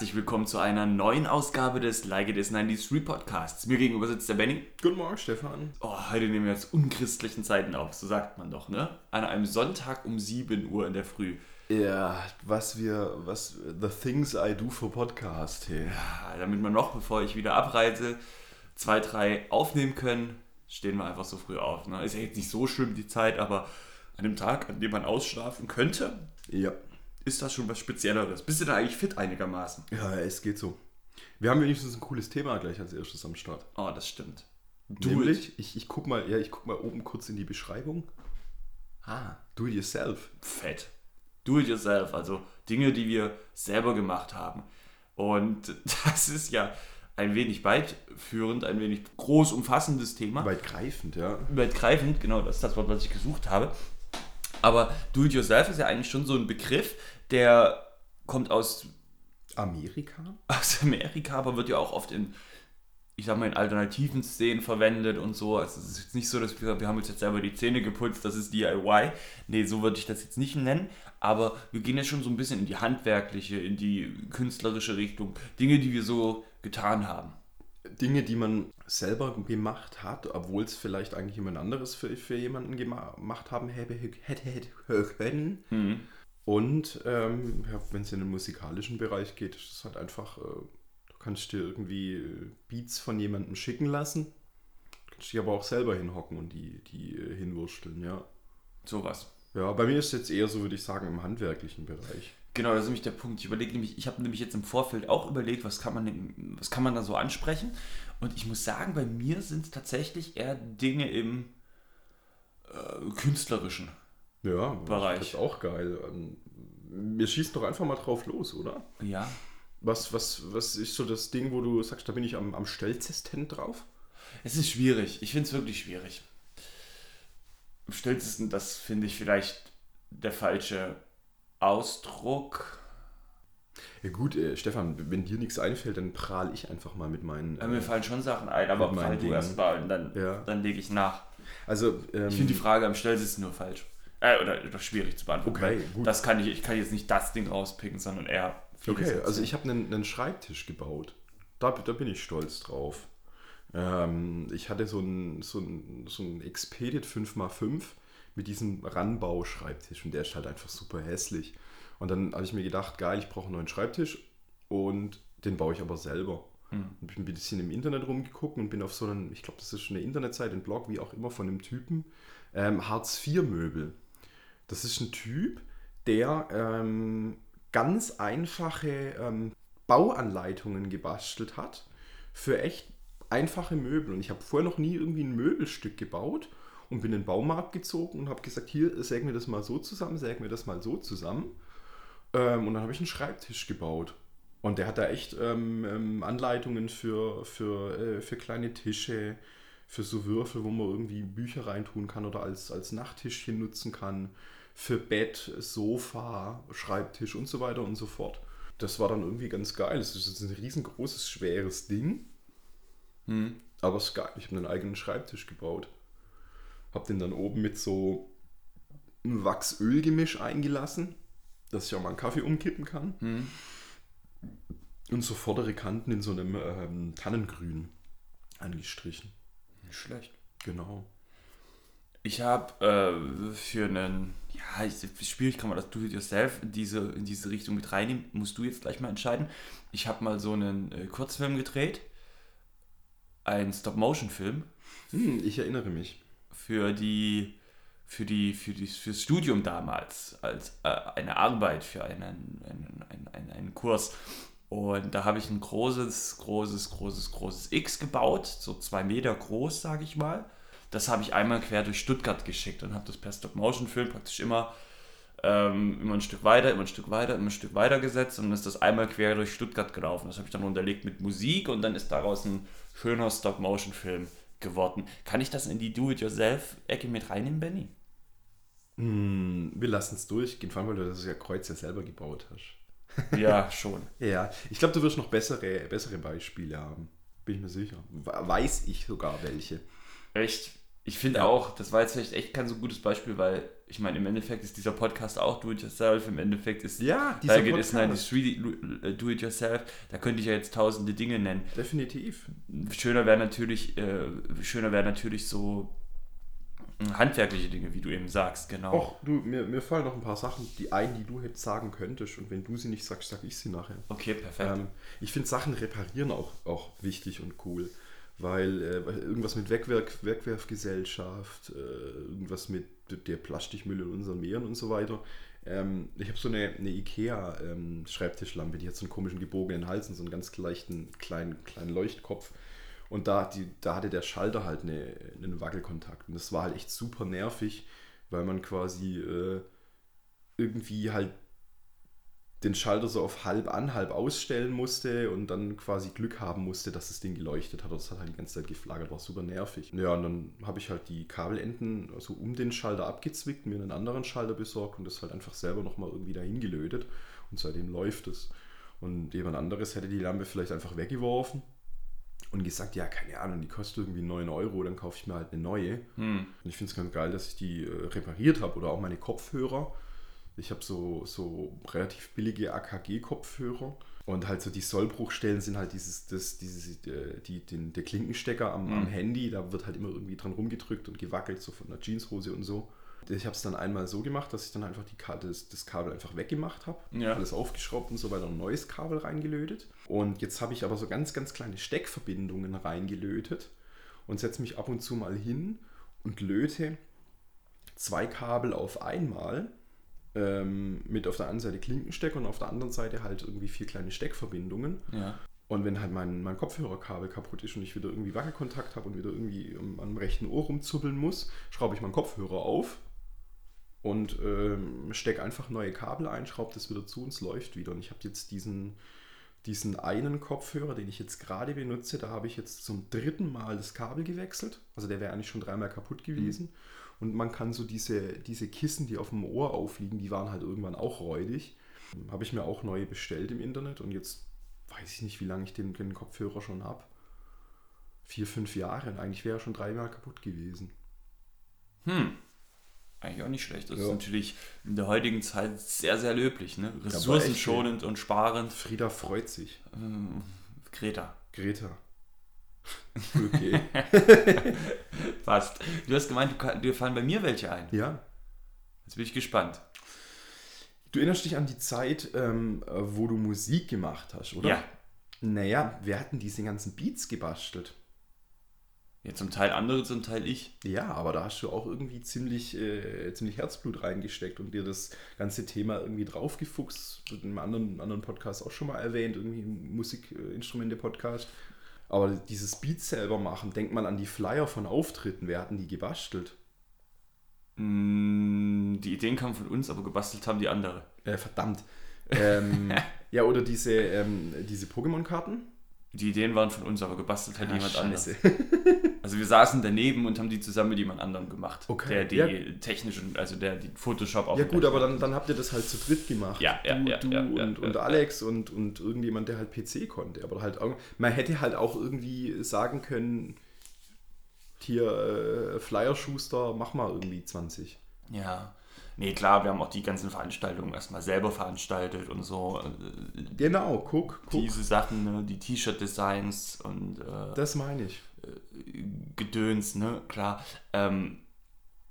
herzlich willkommen zu einer neuen Ausgabe des Like It Is 93 Podcasts. Mir gegenüber sitzt der Benny. Guten Morgen, Stefan. Oh, heute nehmen wir jetzt unchristlichen Zeiten auf, so sagt man doch, ne? An einem Sonntag um 7 Uhr in der Früh. Ja, was wir, was, the things I do for Podcast, hey. Ja, damit wir noch, bevor ich wieder abreise, zwei, drei aufnehmen können, stehen wir einfach so früh auf. Ne? Ist ja jetzt nicht so schlimm die Zeit, aber an dem Tag, an dem man ausschlafen könnte, Ja. Ist das schon was Spezielleres. Bist du da eigentlich fit einigermaßen? Ja, es geht so. Wir haben wenigstens ein cooles Thema gleich als erstes am Start. Oh, das stimmt. Do Nämlich, ich, ich guck mal, ja, ich guck mal oben kurz in die Beschreibung. Ah, do it yourself. fett. Do it yourself, also Dinge, die wir selber gemacht haben. Und das ist ja ein wenig weitführend, ein wenig groß umfassendes Thema. Weitgreifend, ja. Weitgreifend, genau, das ist das Wort, was ich gesucht habe. Aber do it yourself ist ja eigentlich schon so ein Begriff, der kommt aus, Amerika? aus Amerika, aber wird ja auch oft in, ich sag mal, in alternativen Szenen verwendet und so. Also es ist jetzt nicht so, dass wir, wir haben uns jetzt selber die Zähne geputzt, das ist DIY. Nee, so würde ich das jetzt nicht nennen. Aber wir gehen jetzt schon so ein bisschen in die handwerkliche, in die künstlerische Richtung. Dinge, die wir so getan haben. Dinge, die man selber gemacht hat, obwohl es vielleicht eigentlich jemand anderes für, für jemanden gema- gemacht haben hätte, hätte, hätte können. Und ähm, ja, wenn es in den musikalischen Bereich geht, ist es halt einfach, äh, du kannst dir irgendwie Beats von jemandem schicken lassen, kannst dich aber auch selber hinhocken und die, die äh, hinwursteln, ja. Sowas. Ja, bei mir ist es jetzt eher so, würde ich sagen, im handwerklichen Bereich. Genau, das ist nämlich der Punkt. Ich überlege nämlich, ich habe nämlich jetzt im Vorfeld auch überlegt, was kann man, was kann man da so ansprechen. Und ich muss sagen, bei mir sind es tatsächlich eher Dinge im äh, künstlerischen. Ja, Bereich. das ist auch geil. Wir schießen doch einfach mal drauf los, oder? Ja. Was, was, was ist so das Ding, wo du sagst, da bin ich am, am stolzesten drauf? Es ist schwierig. Ich finde es wirklich schwierig. Am stolzesten, das finde ich vielleicht der falsche Ausdruck. Ja gut, äh, Stefan, wenn dir nichts einfällt, dann prahl ich einfach mal mit meinen... Äh, mir Äh, fallen schon Sachen ein, aber prall du Dingen. erst mal und dann, Ja. dann lege ich nach. also, ähm, Ich finde die Frage am stolzesten nur falsch. Äh, oder, oder schwierig zu beantworten. Okay, gut. Das kann ich, ich kann jetzt nicht das Ding rauspicken, sondern eher Okay, dazu. also ich habe einen, einen Schreibtisch gebaut. Da, da bin ich stolz drauf. Ähm, ich hatte so einen so ein, so ein Expedit 5x5 mit diesem Ranbau-Schreibtisch und der ist halt einfach super hässlich. Und dann habe ich mir gedacht, geil, ich brauche einen neuen Schreibtisch und den baue ich aber selber. Und bin ein bisschen im Internet rumgeguckt und bin auf so einen, ich glaube, das ist eine Internetseite, ein Blog, wie auch immer, von einem Typen, ähm, Hartz-IV-Möbel. Das ist ein Typ, der ähm, ganz einfache ähm, Bauanleitungen gebastelt hat für echt einfache Möbel. Und ich habe vorher noch nie irgendwie ein Möbelstück gebaut und bin in den Baumarkt gezogen und habe gesagt, hier, sägen wir das mal so zusammen, sägen wir das mal so zusammen. Ähm, und dann habe ich einen Schreibtisch gebaut. Und der hat da echt ähm, ähm, Anleitungen für, für, äh, für kleine Tische, für so Würfel, wo man irgendwie Bücher reintun kann oder als, als Nachttischchen nutzen kann, für Bett, Sofa, Schreibtisch und so weiter und so fort. Das war dann irgendwie ganz geil. Es ist ein riesengroßes, schweres Ding. Aber es ist geil. Ich habe einen eigenen Schreibtisch gebaut. Habe den dann oben mit so einem Wachs-Öl-Gemisch eingelassen, dass ich auch mal einen Kaffee umkippen kann. Und so vordere Kanten in so einem ähm, Tannengrün angestrichen. Nicht schlecht. Genau. Ich habe äh, für einen, ja, ich, schwierig kann man das Do-it-yourself in diese, in diese Richtung mit reinnehmen, musst du jetzt gleich mal entscheiden. Ich habe mal so einen äh, Kurzfilm gedreht, einen Stop-Motion-Film Hm, ich erinnere mich. Für die, für die, für die, fürs Studium damals, als äh, eine Arbeit für einen, einen, einen, einen, Kurs. Und da habe ich ein großes, großes, großes, großes X gebaut, so zwei Meter groß, sage ich mal. Das habe ich einmal quer durch Stuttgart geschickt und habe das per Stop-Motion-Film praktisch immer, ähm, immer ein Stück weiter, immer ein Stück weiter, immer ein Stück weiter gesetzt und dann ist das einmal quer durch Stuttgart gelaufen. Das habe ich dann unterlegt mit Musik und dann ist daraus ein schöner Stop-Motion-Film geworden. Kann ich das in die Do-it-yourself-Ecke mit reinnehmen, Benny? Hm, wir lassen es durchgehen, vor allem, weil du das ja Kreuz ja selber gebaut hast. Ja, schon. Ja, ich glaube, du wirst noch bessere, bessere Beispiele haben. Bin ich mir sicher. We- Weiß ich sogar welche. Echt? Ich finde auch, das war jetzt vielleicht echt kein so gutes Beispiel, weil ich meine, im Endeffekt ist dieser Podcast auch Do-It-Yourself, im Endeffekt ist Ja, dieser Target Podcast. ist 93 Do-It-Yourself, da könnte ich ja jetzt tausende Dinge nennen. Definitiv. Schöner wäre natürlich, äh, schöner wäre natürlich so äh, handwerkliche Dinge, wie du eben sagst, genau. Och, du, mir, mir fallen noch ein paar Sachen, die ein, die du hättest sagen könntest. Und wenn du sie nicht sagst, sag ich sie nachher. Okay, perfekt. Ähm, ich finde Sachen reparieren auch, auch wichtig und cool. Weil äh, irgendwas mit Wegwerf, Wegwerfgesellschaft, äh, irgendwas mit der Plastikmüll in unseren Meeren und so weiter. Ähm, ich habe so eine, eine Ikea-Schreibtischlampe, die hat so einen komischen gebogenen Hals und so einen ganz leichten kleinen, kleinen Leuchtkopf. Und da, die, da hatte der Schalter halt eine, einen Wackelkontakt. Und das war halt echt super nervig, weil man quasi äh, irgendwie halt den Schalter so auf halb an, halb ausstellen musste und dann quasi Glück haben musste, dass das Ding geleuchtet hat. Das hat halt die ganze Zeit geflaggert, war super nervig. Ja, und dann habe ich halt die Kabelenden so um den Schalter abgezwickt, mir einen anderen Schalter besorgt und das halt einfach selber nochmal irgendwie dahin gelötet. Und seitdem läuft es. Und jemand anderes hätte die Lampe vielleicht einfach weggeworfen und gesagt, ja, keine Ahnung, die kostet irgendwie 9 Euro, dann kaufe ich mir halt eine neue. Hm. Und ich finde es ganz geil, dass ich die äh, repariert habe oder auch meine Kopfhörer. Ich habe so, so relativ billige AKG-Kopfhörer und halt so die Sollbruchstellen sind halt dieses, das, dieses, äh, die, den, der Klinkenstecker am, am Mhm. Handy, da wird halt immer irgendwie dran rumgedrückt und gewackelt, so von der Jeanshose und so. Ich habe es dann einmal so gemacht, dass ich dann einfach die das, das Kabel einfach weggemacht habe, Ja. alles aufgeschraubt und so weiter, ein neues Kabel reingelötet. Und jetzt habe ich aber so ganz, ganz kleine Steckverbindungen reingelötet und setze mich ab und zu mal hin und löte zwei Kabel auf einmal ähm, mit auf der einen Seite Klinkenstecker und auf der anderen Seite halt irgendwie vier kleine Steckverbindungen. Ja. Und wenn halt mein, mein Kopfhörerkabel kaputt ist und ich wieder irgendwie Wackelkontakt habe und wieder irgendwie am, am rechten Ohr rumzuppeln muss, schraube ich meinen Kopfhörer auf und ähm, stecke einfach neue Kabel ein, schraube das wieder zu und es läuft wieder. Und ich habe jetzt diesen, diesen einen Kopfhörer, den ich jetzt gerade benutze, da habe ich jetzt zum dritten Mal das Kabel gewechselt. Also der wäre eigentlich schon dreimal kaputt gewesen. Und man kann so diese, diese Kissen, die auf dem Ohr aufliegen, die waren halt irgendwann auch räudig. Habe ich mir auch neue bestellt im Internet und jetzt weiß ich nicht, wie lange ich den, den Kopfhörer schon habe. Vier, fünf Jahre. Und eigentlich wäre er schon dreimal kaputt gewesen. Hm. Eigentlich auch nicht schlecht. Das ist Ja. natürlich in der heutigen Zeit sehr, sehr löblich. Ne? Ressourcenschonend und sparend. Frieda freut sich. Ähm, Greta. Greta. Okay. Passt. Du hast gemeint, dir fallen bei mir welche ein. ja. Jetzt bin ich gespannt. Du erinnerst dich an die Zeit, ähm, äh, wo du Musik gemacht hast, oder? Ja. Naja, wir hatten diese ganzen Beats gebastelt. Ja, zum Teil andere, zum Teil ich. Ja, aber da hast du auch irgendwie ziemlich, äh, ziemlich Herzblut reingesteckt und dir das ganze Thema irgendwie draufgefuchst. In einem anderen, anderen Podcast auch schon mal erwähnt, irgendwie Musikinstrumente-Podcast. Aber dieses Beat selber machen, denkt man an die Flyer von Auftritten. Wer hatten die gebastelt? Mm, Die Ideen kamen von uns, aber gebastelt haben die andere. Äh, verdammt. Ähm, ja, oder diese, ähm, diese Pokémon-Karten? Die Ideen waren von uns, aber gebastelt hat Ah, jemand anders. Also wir saßen daneben und haben die zusammen mit jemand anderem gemacht. Okay, Der die ja. technischen, also der die Photoshop auf Ja gut, aber dann, dann habt ihr das halt zu dritt gemacht. Ja, ja, du, ja, du ja, und, und Alex und, und irgendjemand, der halt PC konnte. Aber halt auch, man hätte halt auch irgendwie sagen können, hier äh, Flyer-Schuster, mach mal irgendwie 20. Ja. Nee, klar, wir haben auch die ganzen Veranstaltungen erstmal selber veranstaltet und so. äh, Genau, guck, guck. Diese Sachen, ne? die T-Shirt-Designs und äh, Das meine ich. Gedöns, ne, klar. Ähm,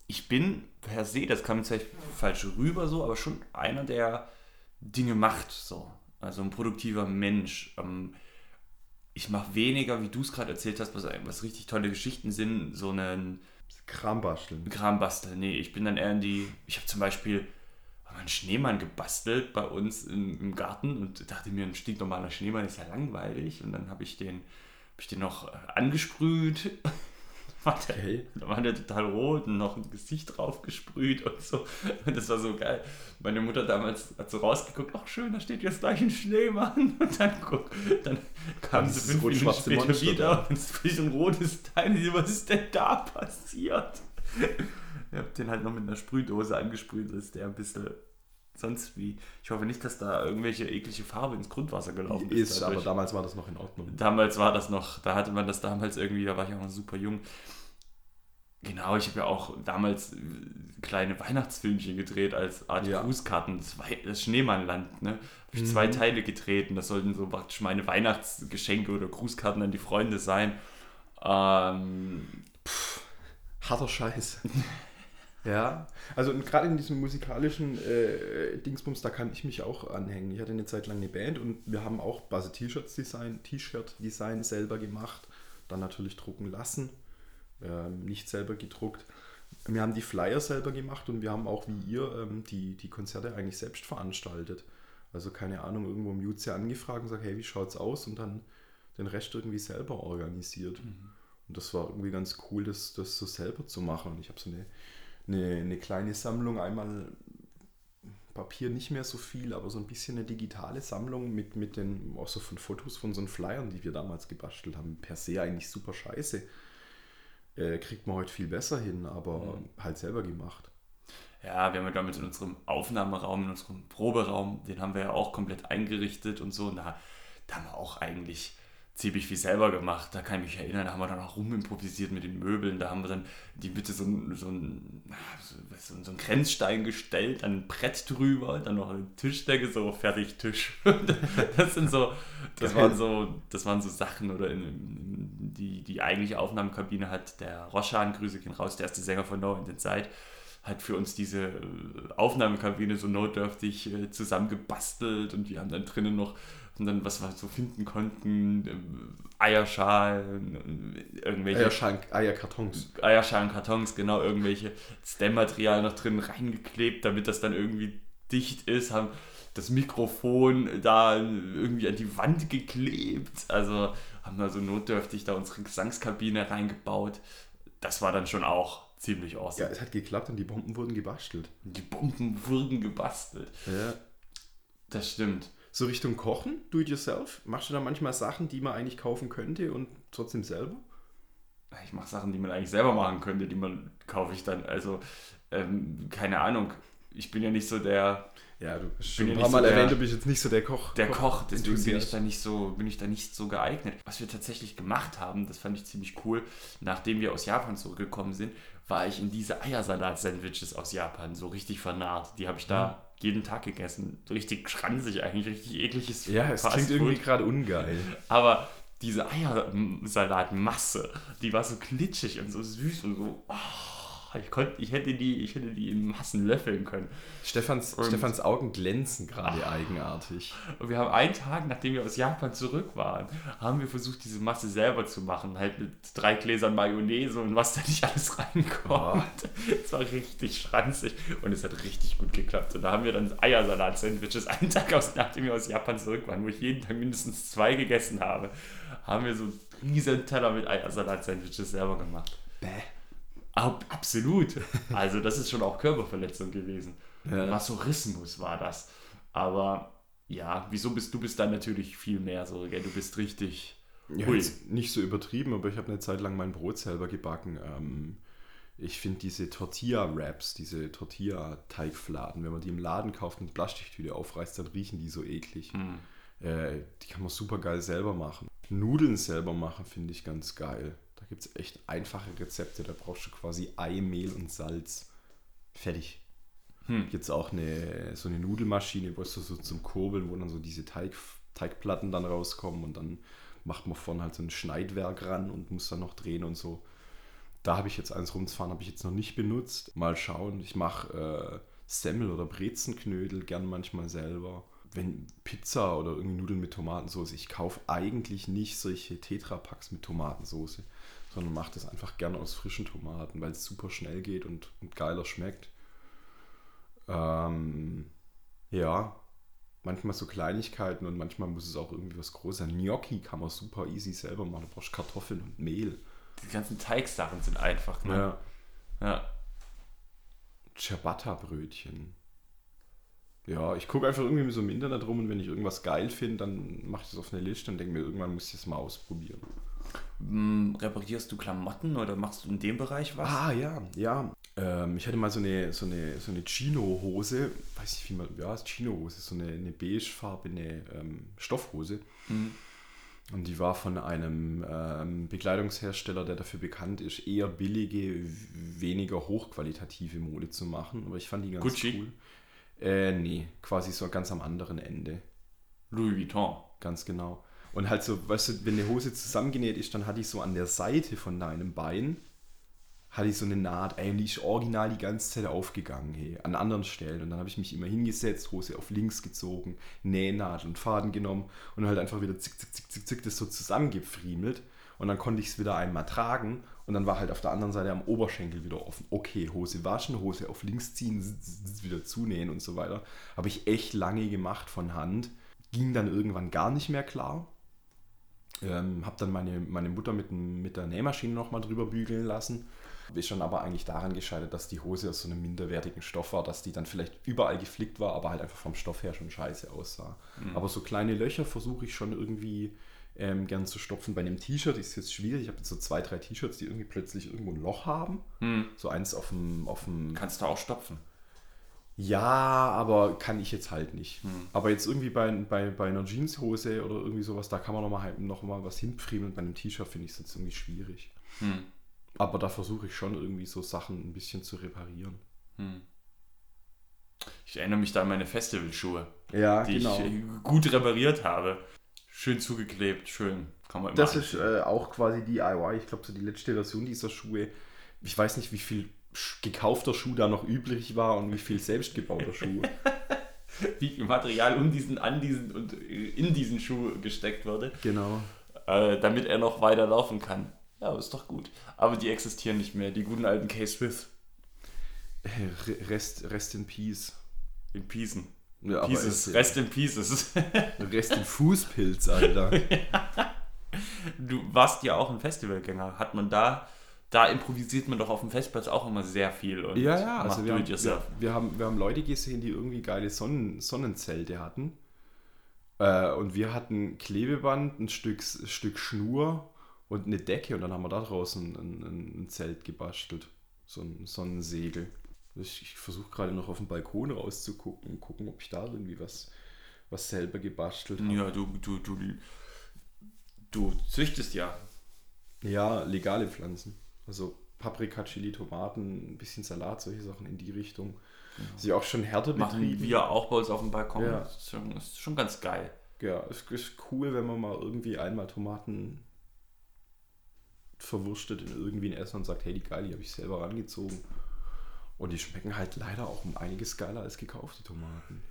ich bin per se, das kam jetzt vielleicht falsch rüber so, aber schon einer, der Dinge macht, so. Also ein produktiver Mensch. Ähm, ich mache weniger, wie du es gerade erzählt hast, was, was richtig tolle Geschichten sind, so einen Kram basteln. Kram basteln. Nee, ich bin dann eher in die. Ich habe zum Beispiel einen Schneemann gebastelt bei uns im, im Garten und dachte mir, ein stinknormaler Schneemann ist ja langweilig. Und dann habe ich den, hab ich den noch äh, angesprüht. War der, Okay. Da war der total rot und noch ein Gesicht drauf gesprüht und so. Und das war so geil. Meine Mutter damals hat so rausgeguckt, ach schön, da steht jetzt gleich ein Schneemann. Und dann, guck, dann kam sie fünf Minuten später Monster wieder da. und es ist ein rotes Teil. Was ist denn da passiert? Ich habe den halt noch mit einer Sprühdose angesprüht, dass der ein bisschen sonst wie. Ich hoffe nicht, dass da irgendwelche eklige Farbe ins Grundwasser gelaufen ist. Ist, aber damals war das noch in Ordnung. Damals war das noch, da hatte man das damals irgendwie, da war ich auch noch super jung. Genau, ich habe ja auch damals äh, kleine Weihnachtsfilmchen gedreht als Art Ja. Grußkarten. Das, Schneemannland, ne? Habe ich zwei Mhm. Teile gedreht und das sollten so praktisch meine Weihnachtsgeschenke oder Grußkarten an die Freunde sein. Ähm, Harter Scheiß. ja, also gerade in diesem musikalischen äh, Dingsbums, da kann ich mich auch anhängen. Ich hatte eine Zeit lang eine Band und wir haben auch Base T-Shirts Design, T-Shirt-Design selber gemacht, dann natürlich drucken lassen, ähm, nicht selber gedruckt. Wir haben die Flyer selber gemacht und wir haben auch wie ihr ähm, die, die Konzerte eigentlich selbst veranstaltet. Also keine Ahnung, irgendwo im Jutze angefragt und gesagt, hey, wie schaut's aus? Und dann den Rest irgendwie selber organisiert. Und das war irgendwie ganz cool, das, das so selber zu machen. Und ich habe so eine, eine, eine kleine Sammlung, einmal Papier nicht mehr so viel, aber so ein bisschen eine digitale Sammlung mit, mit den, auch so von Fotos von so Flyern, die wir damals gebastelt haben. Per se eigentlich super scheiße. Äh, kriegt man heute viel besser hin, aber halt selber gemacht. Ja, wir haben ja damals in unserem Aufnahmeraum, in unserem Proberaum, den haben wir ja auch komplett eingerichtet und so. Und da, da haben wir auch eigentlich ziemlich viel selber gemacht. Da kann ich mich erinnern, da haben wir dann auch rumimprovisiert mit den Möbeln. Da haben wir dann die Bitte so, so, ein, so, so einen Grenzstein gestellt, dann ein Brett drüber, dann noch eine Tischdecke, so fertig Tisch. Das sind so, das waren so, das waren so Sachen oder in, in, die, die eigentliche Aufnahmekabine hat der Roschan, Grüße gehen raus, der erste Sänger von No in den Zeit, hat für uns diese äh, Aufnahmekabine so notdürftig äh, zusammengebastelt und wir haben dann drinnen noch und dann, was wir so finden konnten, ähm, Eierschalen, äh, irgendwelche Eierschank, Eierkartons. Eierschalenkartons, genau, irgendwelche Stem-Material noch drin reingeklebt, damit das dann irgendwie dicht ist, haben das Mikrofon da irgendwie an die Wand geklebt, also haben wir so notdürftig da unsere Gesangskabine reingebaut. Das war dann schon auch ziemlich Ja, awesome. es hat geklappt und die Bomben wurden gebastelt. Die Bomben wurden gebastelt. Ja. Das stimmt. So Richtung Kochen, do it yourself? Machst du da manchmal Sachen, die man eigentlich kaufen könnte und trotzdem selber? Ich mache Sachen, die man eigentlich selber machen könnte, die man kaufe ich dann. Also, ähm, keine Ahnung. Ich bin ja nicht so der, Ja, du hast schon ein paar so Mal der- erwähnt, du bist jetzt nicht so der Koch. der Koch, deswegen bin ich, da nicht so, bin ich da nicht so geeignet. Was wir tatsächlich gemacht haben, das fand ich ziemlich cool, nachdem wir aus Japan zurückgekommen sind, war ich in diese Eiersalat-Sandwiches aus Japan so richtig vernarrt. Die habe ich da jeden Tag gegessen. Richtig schranzig eigentlich, richtig ekliges Ja, es Fast klingt Food. irgendwie gerade ungeil. Aber diese Eiersalatmasse, die war so glitschig und so süß und so. oh, ich, konnte, ich, hätte die, ich hätte die in Massen löffeln können. Stefans, Und- Stefans Augen glänzen gerade eigenartig. Und wir haben einen Tag, nachdem wir aus Japan zurück waren, haben wir versucht, diese Masse selber zu machen. Halt mit drei Gläsern Mayonnaise und was da nicht alles reinkommt. Es war richtig schranzig und es hat richtig gut geklappt. Und da haben wir dann Eiersalat-Sandwiches einen Tag aus, nachdem wir aus Japan zurück waren, wo ich jeden Tag mindestens zwei gegessen habe, haben wir so einen riesen Teller mit Eiersalat-Sandwiches selber gemacht. Bäh. Ab, absolut. Also das ist schon auch Körperverletzung gewesen. Ja. Masochismus war das. Aber ja, wieso bist du bist dann natürlich viel mehr so, gell? Du bist richtig. Ja, nicht so übertrieben, aber ich habe eine Zeit lang mein Brot selber gebacken. Ähm, ich finde diese Tortilla-Wraps, diese Tortilla-Teigfladen, wenn man die im Laden kauft und Plastiktüte aufreißt, dann riechen die so eklig. Hm. Äh, die kann man super geil selber machen. Nudeln selber machen finde ich ganz geil. Gibt es echt einfache Rezepte. Da brauchst du quasi Ei, Mehl und Salz. Fertig. Hm. Jetzt auch eine, so eine Nudelmaschine, wo es so, so zum Kurbeln, wo dann so diese Teig, Teigplatten dann rauskommen und dann macht man vorne halt so ein Schneidwerk ran und muss dann noch drehen und so. Da habe ich jetzt eins rumzufahren, habe ich jetzt noch nicht benutzt. Mal schauen. Ich mache äh, Semmel oder Brezenknödel gern manchmal selber. Wenn Pizza oder irgendwie Nudeln mit Tomatensauce, ich kaufe eigentlich nicht solche Tetrapacks mit Tomatensauce, sondern mache das einfach gerne aus frischen Tomaten, weil es super schnell geht und, und geiler schmeckt. Ähm, ja, manchmal so Kleinigkeiten und manchmal muss es auch irgendwie was Großes sein. Gnocchi kann man super easy selber machen. Du brauchst Kartoffeln und Mehl. Die ganzen Teigsachen sind einfach, ne? Ja. Ciabatta-Brötchen. Ja, ich gucke einfach irgendwie so im Internet rum und wenn ich irgendwas geil finde, dann mache ich das auf eine Liste und denke mir, irgendwann muss ich das mal ausprobieren. Hm, reparierst du Klamotten oder machst du in dem Bereich was? Ah, ja, ja. Ähm, ich hatte mal so eine, so eine, so eine Chino-Hose, weiß nicht, wie man, ja, ist Chino-Hose, so eine, eine beigefarbene ähm, Stoffhose. Hm. Und die war von einem ähm, Bekleidungshersteller, der dafür bekannt ist, eher billige, weniger hochqualitative Mode zu machen. Aber ich fand die ganz Gucci? cool. Äh, nee, quasi so ganz am anderen Ende. Louis Vuitton. Ganz genau. Und halt so, weißt du, wenn eine Hose zusammengenäht ist, dann hatte ich so an der Seite von deinem Bein, hatte ich so eine Naht, ey, die ist original die ganze Zeit aufgegangen, hey, an anderen Stellen. Und dann habe ich mich immer hingesetzt, Hose auf links gezogen, Nähnadel und Faden genommen und halt einfach wieder zick, zick, zick, zick, zick, das so zusammengefriemelt. Und dann konnte ich es wieder einmal tragen und dann war halt auf der anderen Seite am Oberschenkel wieder offen. Okay, Hose waschen, Hose auf links ziehen, wieder zunähen und so weiter. Habe ich echt lange gemacht von Hand. Ging dann irgendwann gar nicht mehr klar. Ähm, habe dann meine, meine Mutter mit, mit der Nähmaschine nochmal drüber bügeln lassen. Ist dann aber eigentlich daran gescheitert, dass die Hose aus so einem minderwertigen Stoff war, dass die dann vielleicht überall geflickt war, aber halt einfach vom Stoff her schon scheiße aussah. Aber so kleine Löcher versuche ich schon irgendwie ähm, gern zu stopfen. Bei einem T-Shirt ist jetzt schwierig. Ich habe jetzt so zwei, drei T-Shirts, die irgendwie plötzlich irgendwo ein Loch haben. So eins auf dem, auf dem Kannst du auch stopfen. Ja, aber kann ich jetzt halt nicht. Aber jetzt irgendwie bei, bei, bei einer Jeanshose oder irgendwie sowas, da kann man nochmal noch mal was hinfriemeln. Bei einem T-Shirt finde ich es jetzt irgendwie schwierig. Aber da versuche ich schon irgendwie so Sachen ein bisschen zu reparieren. Ich erinnere mich da an meine Festivalschuhe, Ja, die ich äh, gut repariert habe. Schön zugeklebt, schön. Kann man immer Das ist äh, auch quasi DIY. Ich glaube, so die letzte Version dieser Schuhe. Ich weiß nicht, wie viel gekaufter Schuh da noch übrig war und wie viel selbstgebauter Schuh. wie viel Material um diesen, an diesen und in diesen Schuh gesteckt wurde, genau. äh, damit er noch weiter laufen kann. Ja, ist doch gut. Aber die existieren nicht mehr, die guten alten K-Swiss Re- Rest, Rest in Peace. in Piesen. Ja, Pieces, es- Rest in Pieces. Rest in Fußpilz, Alter. du warst ja auch ein Festivalgänger. Hat man da, da improvisiert man doch auf dem Festplatz auch immer sehr viel und Ja, ja, also wir haben, wir, wir, haben, wir haben Leute gesehen, die irgendwie geile Sonnen, Sonnenzelte hatten. Äh, und wir hatten Klebeband, ein Stück, Stück Schnur und eine Decke und dann haben wir da draußen ein, ein, ein Zelt gebastelt. So ein Sonnensegel. Ich, ich versuche gerade noch auf den Balkon rauszugucken und gucken, ob ich da irgendwie was, was selber gebastelt habe. Ja, du, du, du, du züchtest ja. Ja, legale Pflanzen. Also Paprika, Chili, Tomaten, ein bisschen Salat, solche Sachen in die Richtung. Sie auch schon härter Machen betrieben. wir auch bei uns auf dem Balkon. Ja. Das ist schon, das ist schon ganz geil. Ja, es ist cool, wenn man mal irgendwie einmal Tomaten verwurstet in irgendwie ein Essen und sagt, hey, die geil, die habe ich selber rangezogen. Und die schmecken halt leider auch um einiges geiler als gekaufte Tomaten.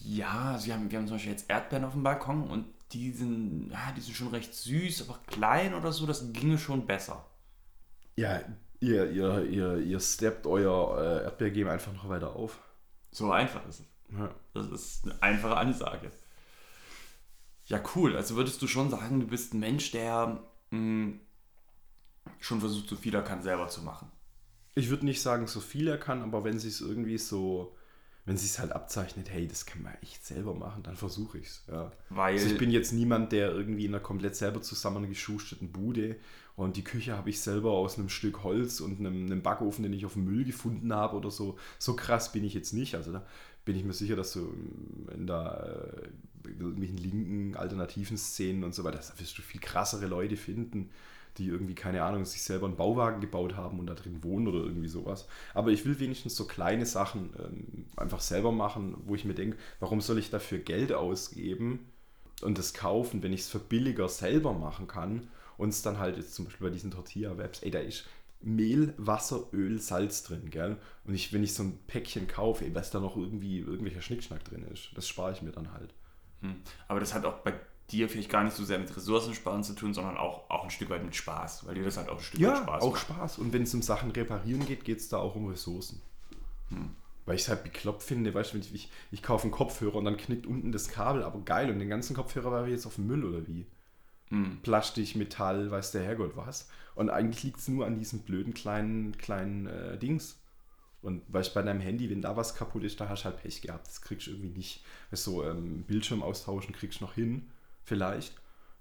Ja, also wir haben, wir haben zum Beispiel jetzt Erdbeeren auf dem Balkon und die sind, ja, die sind schon recht süß, aber klein oder so, das ginge schon besser. Ja, ihr, ihr, ihr, ihr steppt euer äh, Erdbeergame einfach noch weiter auf. So einfach ist es. Ja. Das ist eine einfache Ansage. Ja, cool. Also würdest du schon sagen, du bist ein Mensch, der mh, schon versucht, so viel er kann, selber zu machen. Ich würde nicht sagen, so viel er kann, aber wenn sie es irgendwie so, wenn sie es halt abzeichnet, hey, das kann man echt selber machen, dann versuche ich es. Ja. Weil Also ich bin jetzt niemand, der irgendwie in einer komplett selber zusammengeschusteten Bude und die Küche habe ich selber aus einem Stück Holz und einem, einem Backofen, den ich auf dem Müll gefunden habe oder so. So krass bin ich jetzt nicht. Also da bin ich mir sicher, dass du in der äh, irgendwelchen linken alternativen Szenen und so weiter, da wirst du viel krassere Leute finden, die irgendwie, keine Ahnung, sich selber einen Bauwagen gebaut haben und da drin wohnen oder irgendwie sowas. Aber ich will wenigstens so kleine Sachen ähm, einfach selber machen, wo ich mir denke, warum soll ich dafür Geld ausgeben und das kaufen, wenn ich es für billiger selber machen kann und es dann halt jetzt zum Beispiel bei diesen Tortilla-Webs, ey, da ist Mehl, Wasser, Öl, Salz drin, gell? Und ich, wenn ich so ein Päckchen kaufe, ey, was da noch irgendwie irgendwelcher Schnickschnack drin ist, das spare ich mir dann halt. Hm. Aber das hat auch bei dir vielleicht gar nicht so sehr mit Ressourcensparen zu tun, sondern auch, auch ein Stück weit mit Spaß, weil dir das halt auch ein Stück weit Ja, Spaß auch macht. Spaß. Und wenn es um Sachen reparieren geht, geht es da auch um Ressourcen. Weil ich es halt bekloppt finde, weißt du, ich, ich, ich kaufe einen Kopfhörer und dann knickt unten das Kabel, aber geil, und den ganzen Kopfhörer war ich jetzt auf dem Müll oder wie? Plastik, Metall, weiß der Herrgott was. Und eigentlich liegt es nur an diesen blöden kleinen, kleinen äh, Dings. Und weißt du, bei deinem Handy, wenn da was kaputt ist, da hast du halt Pech gehabt. Das kriegst du irgendwie nicht. Weißt du, so ähm, Bildschirm austauschen kriegst du noch hin, vielleicht.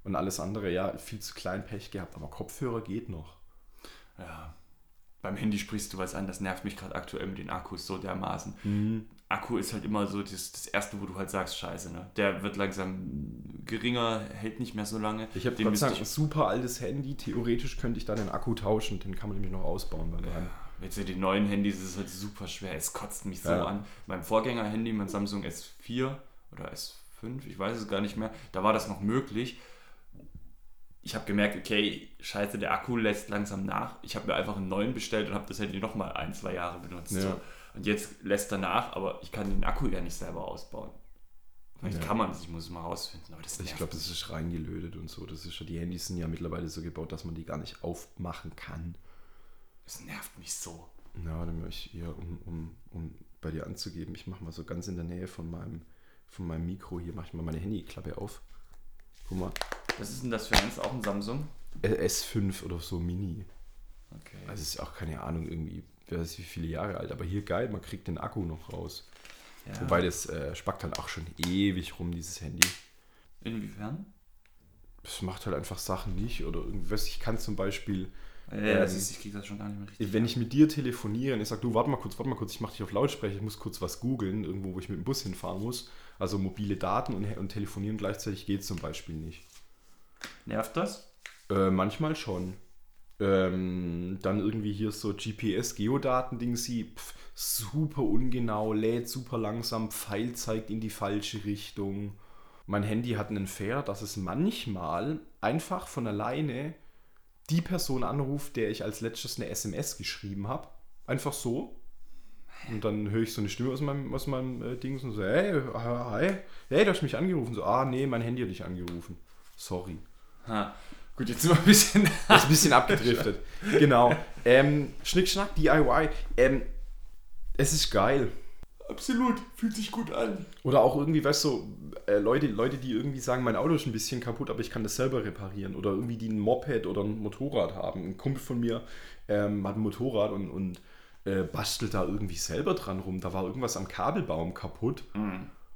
Und alles andere, ja, viel zu klein Pech gehabt. Aber Kopfhörer geht noch. Ja. beim Handy sprichst du was an, das nervt mich gerade aktuell mit den Akkus so dermaßen. Mhm. Akku ist halt immer so das, das Erste, wo du halt sagst, scheiße, ne? Der wird langsam geringer, hält nicht mehr so lange. Ich habe Den ein super altes Handy. Theoretisch könnte ich da den Akku tauschen. Den kann man nämlich noch ausbauen. Beim ja. Jetzt ja die neuen Handys ist es halt super schwer. Es kotzt mich so Ja. an. Mein Vorgänger-Handy, mein Samsung S4 oder S5, ich weiß es gar nicht mehr, da war das noch möglich. Ich habe gemerkt, okay, scheiße, der Akku lässt langsam nach. Ich habe mir einfach einen neuen bestellt und habe das Handy nochmal ein, zwei Jahre benutzt. Ja. So. Und jetzt lässt er nach, aber ich kann den Akku ja nicht selber ausbauen. Vielleicht Ja. kann man es, ich muss es mal rausfinden. Aber das Ich glaube, das ist reingelötet und so. Das ist ja, die Handys sind ja mittlerweile so gebaut, dass man die gar nicht aufmachen kann. Das nervt mich so. Na, dann möchte ich hier, um, um, um bei dir anzugeben, ich mache mal so ganz in der Nähe von meinem, von meinem Mikro hier, mache ich mal meine Handyklappe auf. Guck mal, Was ist denn das für eins? Auch ein Samsung? äh, S5 oder so Mini. Okay. Also ist auch keine Ahnung, irgendwie, wer weiß wie viele Jahre alt, aber hier geil, man kriegt den Akku noch raus. ja. Wobei das äh, spackt halt auch schon ewig rum, dieses Handy. Inwiefern? Das macht halt einfach Sachen nicht oder irgendwas. Ich kann zum Beispiel, Ja, das Ähm, ist, ich krieg das schon gar nicht mehr richtig. wenn ich mit dir telefoniere und ich sage, du, warte mal kurz, warte mal kurz, ich mache dich auf Lautsprecher, ich muss kurz was googeln, irgendwo, wo ich mit dem Bus hinfahren muss. Also mobile Daten und, und telefonieren gleichzeitig geht zum Beispiel nicht. Nervt das? Äh, manchmal schon. Ähm, dann irgendwie hier so GPS-Geodaten-Ding, sie super ungenau, lädt super langsam, Pfeil zeigt in die falsche Richtung. Mein Handy hat einen Fehler, dass es manchmal einfach von alleine die Person anruft, der ich als letztes eine SMS geschrieben habe. Einfach so. Und dann höre ich so eine Stimme aus meinem, aus meinem äh, Ding und so, hey, hi, hey, du hast mich angerufen. So, ah, nee, mein Handy hat dich angerufen. Sorry. Ha. Gut, jetzt sind wir ein bisschen. Das ist ein bisschen abgedriftet. Genau. Ähm, Schnick, Schnack, DIY. Ähm, es ist geil. Absolut, fühlt sich gut an. Oder auch irgendwie, weißt du, äh, Leute, Leute, die irgendwie sagen, mein Auto ist ein bisschen kaputt, aber ich kann das selber reparieren. Oder irgendwie, die ein Moped oder ein Motorrad haben. Ein Kumpel von mir ähm, hat ein Motorrad und, und äh, bastelt da irgendwie selber dran rum. Da war irgendwas am Kabelbaum kaputt.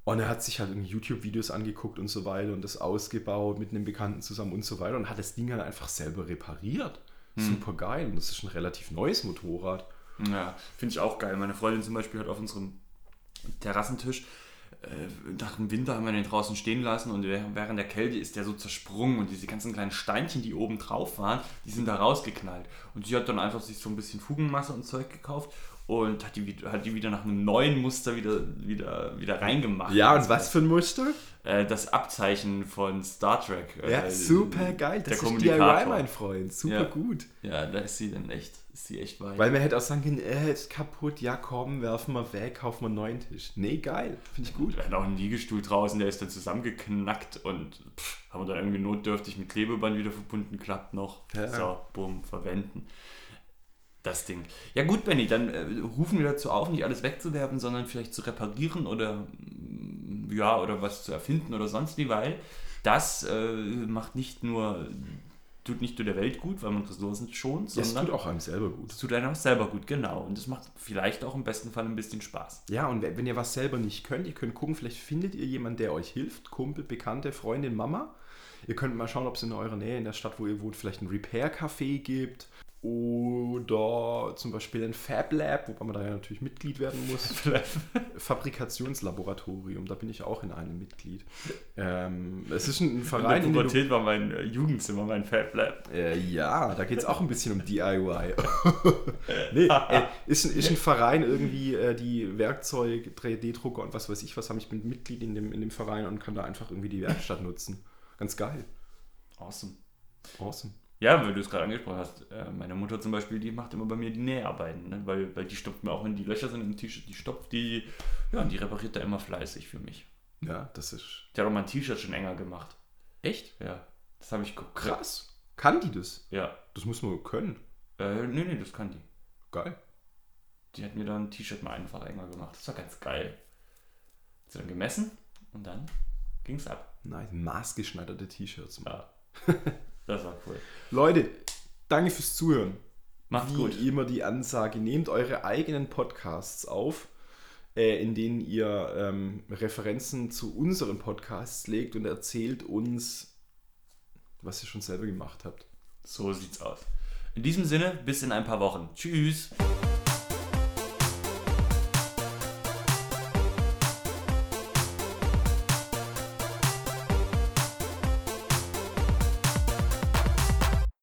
Und er hat sich halt irgendwie YouTube-Videos angeguckt und so weiter und das ausgebaut mit einem Bekannten zusammen und so weiter und hat das Ding halt einfach selber repariert. Super geil. Und das ist ein relativ neues Motorrad. Ja, finde ich auch geil. Meine Freundin zum Beispiel hat auf unserem Terrassentisch nach dem Winter haben wir den draußen stehen lassen und während während der Kälte ist der so zersprungen und diese ganzen kleinen Steinchen, die oben drauf waren, die sind da rausgeknallt. Und sie hat dann einfach sich so ein bisschen Fugenmasse und Zeug gekauft und hat die, wieder- hat die wieder nach einem neuen Muster wieder, wieder, wieder reingemacht. Ja, und was für ein Muster? Äh, das Abzeichen von Star Trek. Ja, äh, super geil. Das ist. DIY, mein Freund. Super Ja. gut. Ja, da ist sie dann echt, ist sie echt weit. Weil man hätte auch sagen können, äh, ist kaputt, ja komm, werfen wir weg, kaufen wir einen neuen Tisch. Nee, geil. Finde ich gut. Wir hatten auch einen Liegestuhl draußen, der ist dann zusammengeknackt und pff, haben wir dann irgendwie notdürftig mit Klebeband wieder verbunden, klappt noch. Ja. So, bumm, verwenden. Das Ding. Ja gut, Benny, dann äh, rufen wir dazu auf, nicht alles wegzuwerfen, sondern vielleicht zu reparieren oder mm, ja, oder was zu erfinden oder sonst wie, weil das äh, macht nicht nur, tut nicht nur der Welt gut, weil man Ressourcen schont, sondern tut auch einem selber gut. es tut einem auch selber gut, genau. Und das macht vielleicht auch im besten Fall ein bisschen Spaß. Ja, und wenn wenn ihr was selber nicht könnt, ihr könnt gucken, vielleicht findet ihr jemanden, der euch hilft. Kumpel, Bekannte, Freundin, Mama. Ihr könnt mal schauen, ob es in eurer Nähe, in der Stadt, wo ihr wohnt, vielleicht ein Repair-Café gibt. Oder zum Beispiel ein Fab Lab, wobei man da ja natürlich Mitglied werden muss. Fabrikationslaboratorium, da bin ich auch in einem Mitglied. Ähm, es ist ein In der Verein, in du Pubertät war mein äh, Jugendzimmer mein Fab Lab. Äh, ja, da geht es auch ein bisschen um DIY. nee, äh, ist, ein, ist ein Verein irgendwie, äh, die Werkzeug, 3D-Drucker und was weiß ich was haben. Ich bin Mitglied in dem, in dem Verein und kann da einfach irgendwie die Werkstatt nutzen. Ganz geil. Awesome. Awesome. Ja, weil du es gerade angesprochen hast, äh, meine Mutter zum Beispiel, die macht immer bei mir die Näharbeiten, ne? weil, weil die stopft mir auch, wenn die Löcher sind im T-Shirt, die stopft die, ja, und die repariert da immer fleißig für mich. Ja, das ist Die hat auch mein T-Shirt schon enger gemacht. echt Ja, das habe ich geguckt. krass. Kann die das? Ja, Das muss man können. äh, nee, nee, das kann die. Geil. Die hat mir dann ein T-Shirt mal einfach enger gemacht. Das war ganz geil. Hat sie dann gemessen und dann ging's ab. Nice. Maßgeschneiderte T-Shirts. Ja. das war cool. Leute, danke fürs Zuhören. Macht's Wie gut. immer die Ansage, nehmt eure eigenen Podcasts auf, äh, in denen ihr ähm, Referenzen zu unseren Podcasts legt und erzählt uns, was ihr schon selber gemacht habt. So sieht's aus. In diesem Sinne, bis in ein paar Wochen. Tschüss.